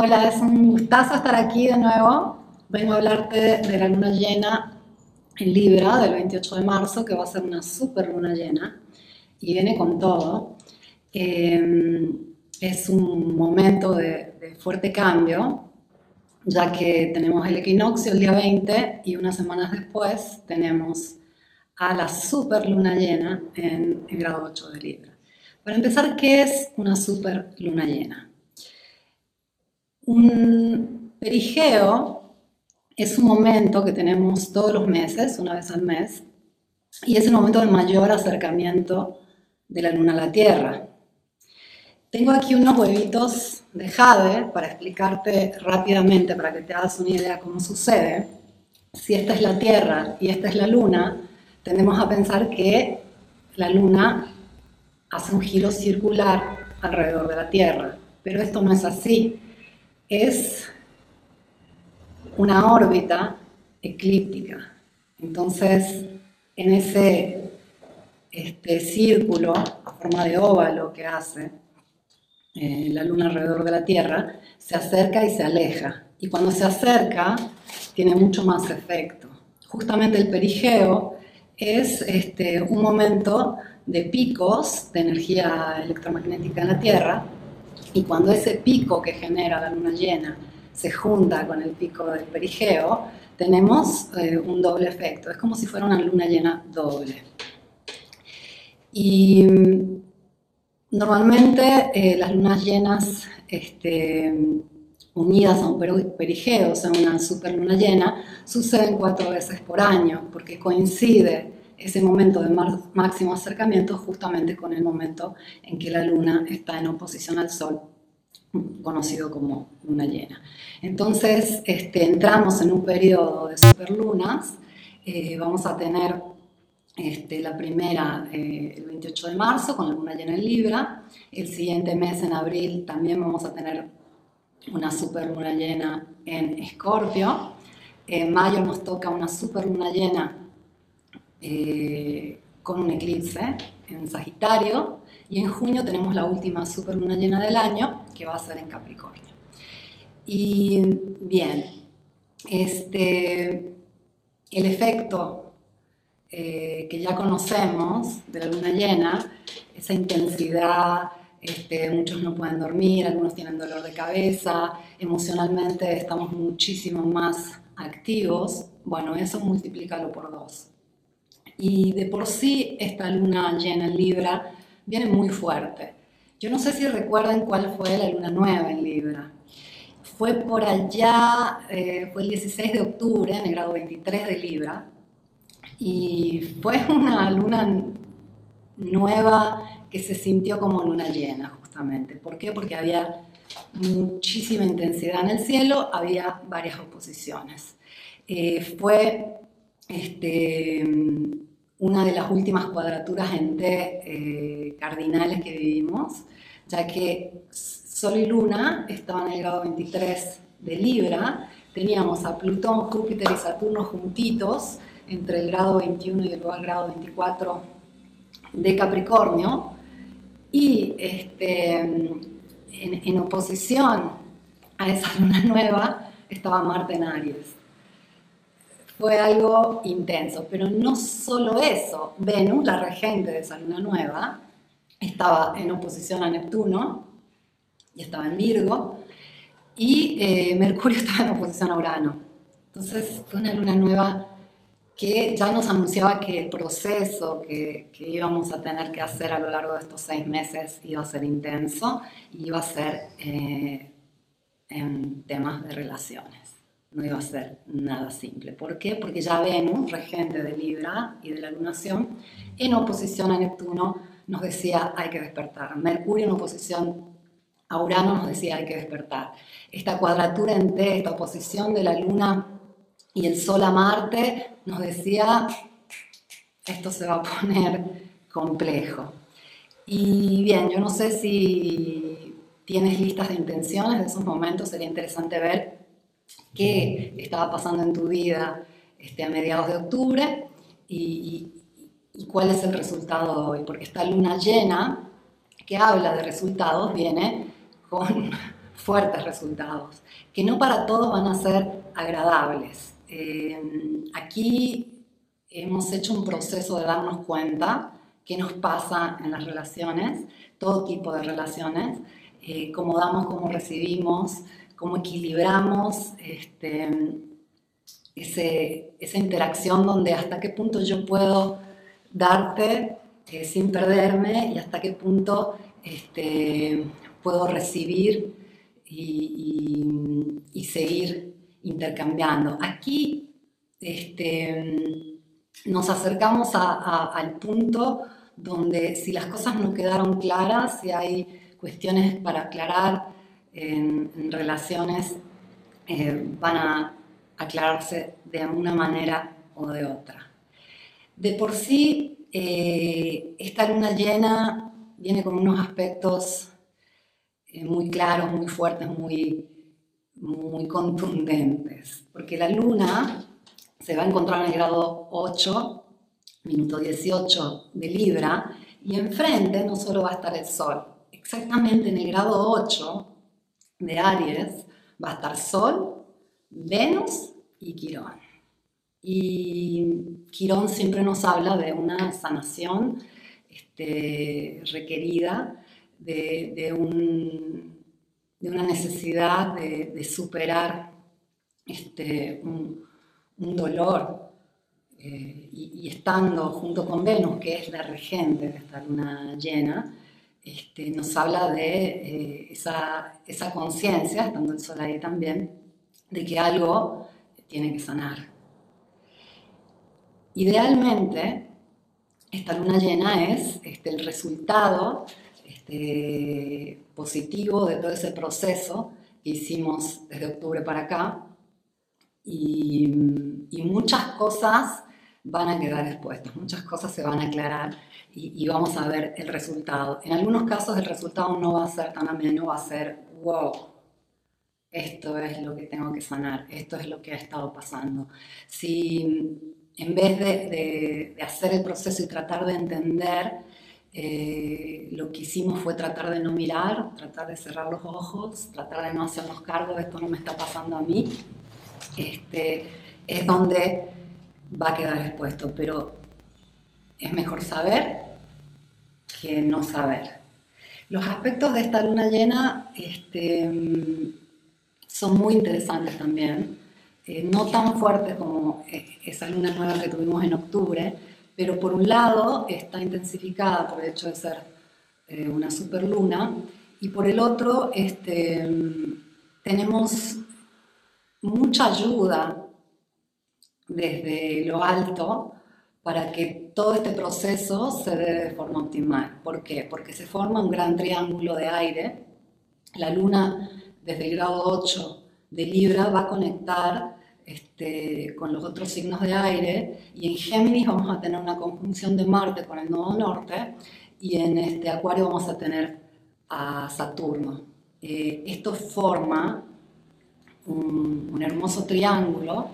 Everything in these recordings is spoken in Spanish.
Hola, es un gustazo estar aquí de nuevo. Vengo a hablarte de la luna llena en Libra del 28 de marzo, que va a ser una super luna llena y viene con todo. Eh, es un momento de, de, fuerte cambio, ya que tenemos el equinoccio el día 20 y unas semanas después tenemos a la super luna llena en el grado 8 de Libra. Para empezar, ¿qué es una super luna llena? Un perigeo es un momento que tenemos todos los meses, una vez al mes, y es el momento de mayor acercamiento de la luna a la Tierra. Tengo aquí unos huevitos de jade para explicarte rápidamente, para que te hagas una idea cómo sucede. Si esta es la Tierra y esta es la luna, tendemos a pensar que la luna hace un giro circular alrededor de la Tierra, pero esto no es así es una órbita eclíptica. Entonces, en ese este círculo a forma de óvalo que hace eh, la luna alrededor de la Tierra, se acerca y se aleja. Y cuando se acerca, tiene mucho más efecto. Justamente el perigeo es este, un momento de picos de energía electromagnética en la Tierra y cuando ese pico que genera la luna llena se junta con el pico del perigeo, tenemos eh, un doble efecto. Es como si fuera una luna llena doble. Y mm, normalmente eh, las lunas llenas este, unidas a un perigeo, o sea, una superluna llena, suceden cuatro veces por año, porque coincide ese momento de máximo acercamiento justamente con el momento en que la luna está en oposición al sol, conocido como luna llena. Entonces, este, entramos en un periodo de superlunas, eh, vamos a tener este, la primera eh, el 28 de marzo con la luna llena en Libra, el siguiente mes en abril también vamos a tener una superluna llena en Escorpio, en mayo nos toca una superluna llena eh, con un eclipse en Sagitario y en junio tenemos la última superluna llena del año que va a ser en Capricornio. Y bien, este, el efecto eh, que ya conocemos de la luna llena, esa intensidad, este, muchos no pueden dormir, algunos tienen dolor de cabeza, emocionalmente estamos muchísimo más activos, bueno, eso multiplícalo por dos. Y de por sí esta luna llena en Libra viene muy fuerte. Yo no sé si recuerdan cuál fue la luna nueva en Libra. Fue por allá, eh, fue el 16 de octubre, en el grado 23 de Libra, y fue una luna nueva que se sintió como luna llena, justamente. ¿Por qué? Porque había muchísima intensidad en el cielo, había varias oposiciones. Eh, fue este, una de las últimas cuadraturas en T eh, cardinales que vivimos, ya que Sol y Luna estaban en el grado 23 de Libra, teníamos a Plutón, Júpiter y Saturno juntitos entre el grado 21 y el grado 24 de Capricornio, y este, en, en oposición a esa luna nueva estaba Marte en Aries fue algo intenso. Pero no solo eso, Venus, la regente de esa luna nueva, estaba en oposición a Neptuno y estaba en Virgo, y eh, Mercurio estaba en oposición a Urano. Entonces fue una luna nueva que ya nos anunciaba que el proceso que, íbamos a tener que hacer a lo largo de estos seis meses iba a ser intenso y iba a ser eh, en temas de relaciones no iba a ser nada simple. ¿Por qué? Porque ya Venus, regente de Libra y de la lunación, en oposición a Neptuno nos decía hay que despertar. Mercurio en oposición a Urano nos decía hay que despertar. Esta cuadratura en T, esta oposición de la Luna y el Sol a Marte nos decía esto se va a poner complejo. Y bien, yo no sé si tienes listas de intenciones de esos momentos, sería interesante ver qué estaba pasando en tu vida este, a mediados de octubre y, cuál es el resultado hoy, porque esta luna llena que habla de resultados viene con fuertes resultados, que no para todos van a ser agradables. Eh, aquí hemos hecho un proceso de darnos cuenta qué nos pasa en las relaciones, todo tipo de relaciones, eh, cómo damos, cómo recibimos, cómo equilibramos este, esa interacción donde hasta qué punto yo puedo darte eh, sin perderme y hasta qué punto este, puedo recibir y, seguir intercambiando. Aquí este, nos acercamos al punto donde si las cosas no quedaron claras, si hay cuestiones para aclarar en, relaciones, eh, van a aclararse de una manera o de otra. De por sí, eh, esta luna llena viene con unos aspectos eh, muy claros, muy fuertes, muy, muy contundentes, porque la luna se va a encontrar en el grado 8, minuto 18 de Libra, y enfrente no solo va a estar el Sol, exactamente en el grado 8 de Aries va a estar Sol, Venus y Quirón. Y Quirón siempre nos habla de una sanación este, requerida, de, una necesidad de, superar este, un, dolor. Eh, y, estando junto con Venus, que es la regente de esta luna llena, este, nos habla de eh, esa, conciencia, estando el sol ahí también, de que algo tiene que sanar. Idealmente, esta luna llena es este, el resultado este, positivo de todo ese proceso que hicimos desde octubre para acá y, muchas cosas van a quedar expuestas, muchas cosas se van a aclarar y, y, vamos a ver el resultado. En algunos casos el resultado no va a ser tan ameno, va a ser wow, esto es lo que tengo que sanar, esto es lo que ha estado pasando. Si en vez de, hacer el proceso y tratar de entender, eh, lo que hicimos fue tratar de no mirar, tratar de cerrar los ojos, tratar de no hacernos cargo, esto no me está pasando a mí, este, es donde va a quedar expuesto, pero es mejor saber que no saber. Los aspectos de esta luna llena este, son muy interesantes también, eh, no tan fuertes como eh, esa luna nueva que tuvimos en octubre, pero por un lado está intensificada por el hecho de ser eh, una superluna, y por el otro este, tenemos mucha ayuda desde lo alto para que todo este proceso se dé de forma optimal. ¿Por qué? Porque se forma un gran triángulo de aire. La luna desde el grado 8 de Libra va a conectar este, con los otros signos de aire y en Géminis vamos a tener una conjunción de Marte con el nodo norte y en este Acuario vamos a tener a Saturno. Eh, esto forma un, hermoso triángulo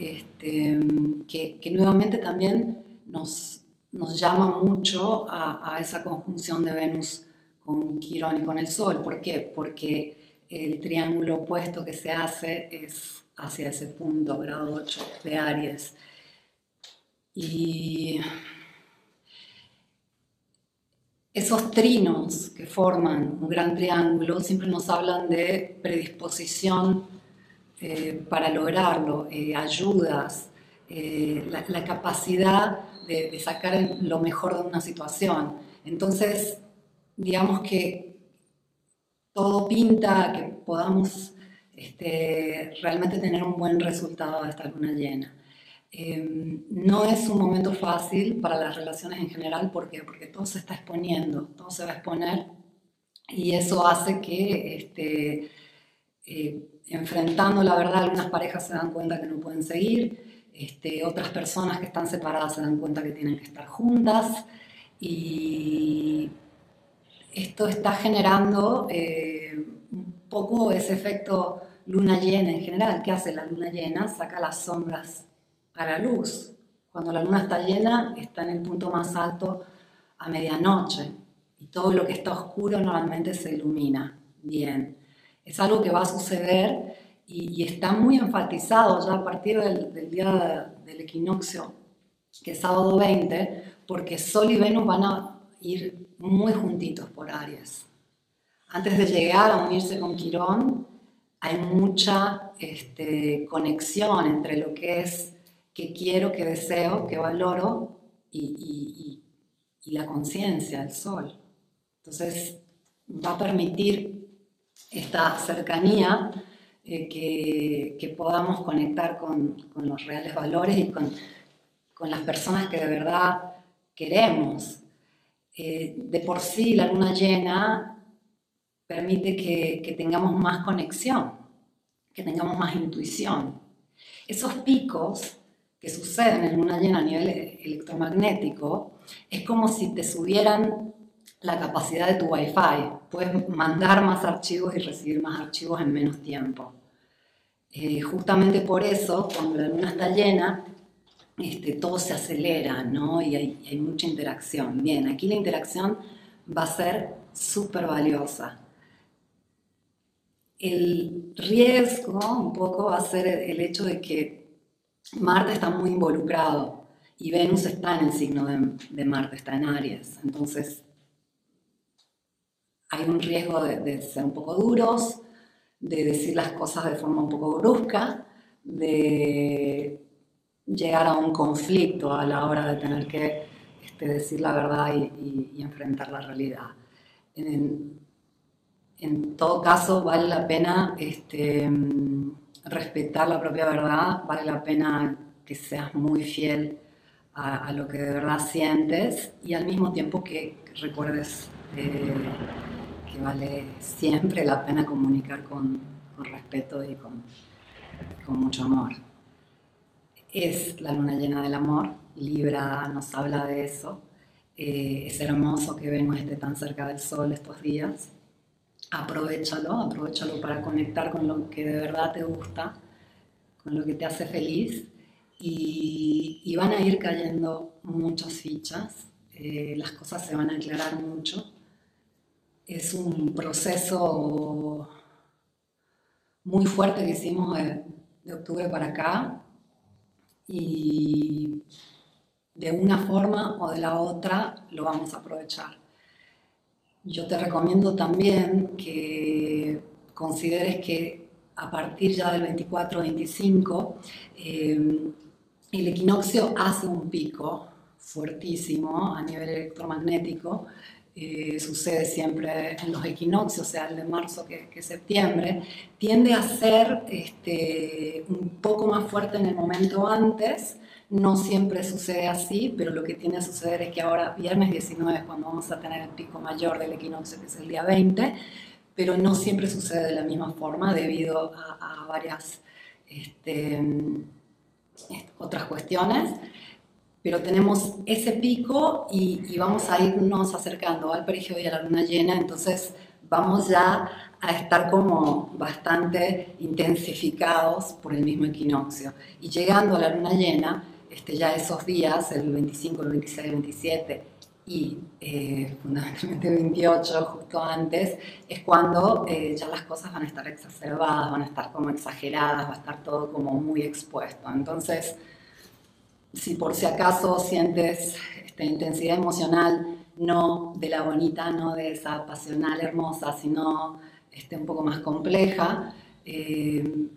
este, que, nuevamente también nos, llama mucho a, a esa conjunción de Venus con Quirón y con el Sol. ¿Por qué? Porque el triángulo opuesto que se hace es hacia ese punto, grado 8 de Aries. Y esos trinos que forman un gran triángulo siempre nos hablan de predisposición eh, para lograrlo, eh, ayudas, eh, la, capacidad de, de sacar lo mejor de una situación. Entonces, digamos que todo pinta que podamos este, realmente tener un buen resultado de esta luna llena. Em, no es un momento fácil para las relaciones en general porque, porque todo se está exponiendo, todo se va a exponer y eso hace que este, eh, enfrentando la verdad algunas parejas se dan cuenta que no pueden seguir, este, otras personas que están separadas se dan cuenta que tienen que estar juntas y esto está generando eh, un poco ese efecto luna llena en general. ¿Qué hace la luna llena? Saca las sombras a la luz. Cuando la luna está llena, está en el punto más alto a medianoche y todo lo que está oscuro normalmente se ilumina bien. Es algo que va a suceder y, está muy enfatizado ya a partir del, día del equinoccio, que es sábado 20, porque Sol y Venus van a ir muy juntitos por Aries. Antes de llegar a unirse con Quirón, hay mucha este, conexión entre lo que es que quiero, que deseo, que valoro y, la conciencia, el sol. Entonces va a permitir esta cercanía eh, que, podamos conectar con, los reales valores y con, las personas que de verdad queremos. Eh, de por sí la luna llena permite que, tengamos más conexión, que tengamos más intuición. Esos picos que suceden en luna llena a nivel electromagnético es como si te subieran la capacidad de tu Wi-Fi. Puedes mandar más archivos y recibir más archivos en menos tiempo. Eh, justamente por eso, cuando la luna está llena, este, todo se acelera, ¿no? Y hay, hay mucha interacción. Bien, aquí la interacción va a ser súper valiosa. El riesgo un poco va a ser el hecho de que Marte está muy involucrado y Venus está en el signo de, Marte, está en Aries. Entonces, hay un riesgo de, ser un poco duros, de decir las cosas de forma un poco brusca, de llegar a un conflicto a la hora de tener que este, decir la verdad y, enfrentar la realidad. En, todo caso vale la pena este, respetar la propia verdad, vale la pena que seas muy fiel a, lo que de verdad sientes y al mismo tiempo que recuerdes eh, que vale siempre la pena comunicar con, respeto y con, mucho amor. Es la luna llena del amor, Libra nos habla de eso. Eh, es hermoso que Venus esté tan cerca del sol estos días aprovechalo, aprovechalo para conectar con lo que de verdad te gusta, con lo que te hace feliz y, van a ir cayendo muchas fichas, eh, las cosas se van a aclarar mucho. Es un proceso muy fuerte que hicimos de, octubre para acá y de una forma o de la otra lo vamos a aprovechar. Yo te recomiendo también que consideres que a partir ya del 24-25 eh, el equinoccio hace un pico fuertísimo a nivel electromagnético. Eh, sucede siempre en los equinoccios, sea el de marzo que, que septiembre, tiende a ser este, un poco más fuerte en el momento antes, no siempre sucede así, pero lo que tiene a suceder es que ahora, viernes 19, es cuando vamos a tener el pico mayor del equinoccio, que es el día 20, pero no siempre sucede de la misma forma debido a, varias este, otras cuestiones. Pero tenemos ese pico y, vamos a irnos acercando al perigeo y a la luna llena, entonces vamos ya a estar como bastante intensificados por el mismo equinoccio. Y llegando a la luna llena, este, ya esos días, el 25, el 26, el 27 y eh, fundamentalmente el 28, justo antes, es cuando eh, ya las cosas van a estar exacerbadas, van a estar como exageradas, va a estar todo como muy expuesto. Entonces, si por si acaso sientes esta intensidad emocional, no de la bonita, no de esa pasional hermosa, sino este, un poco más compleja, eh,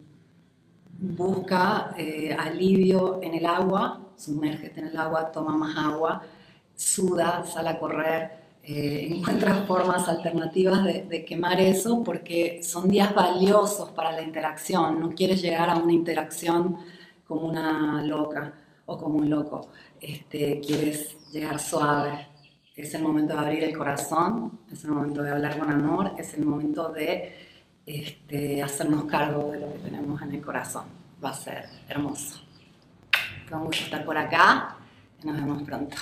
busca eh, alivio en el agua, sumérgete en el agua, toma más agua, suda, sal a correr, eh, encuentra formas alternativas de, quemar eso porque son días valiosos para la interacción. No quieres llegar a una interacción como una loca o como un loco. Este, quieres llegar suave. Es el momento de abrir el corazón, es el momento de hablar con amor, es el momento de este, hacernos cargo de lo que tenemos en el corazón. Va a ser hermoso. A estar por acá y nos vemos pronto.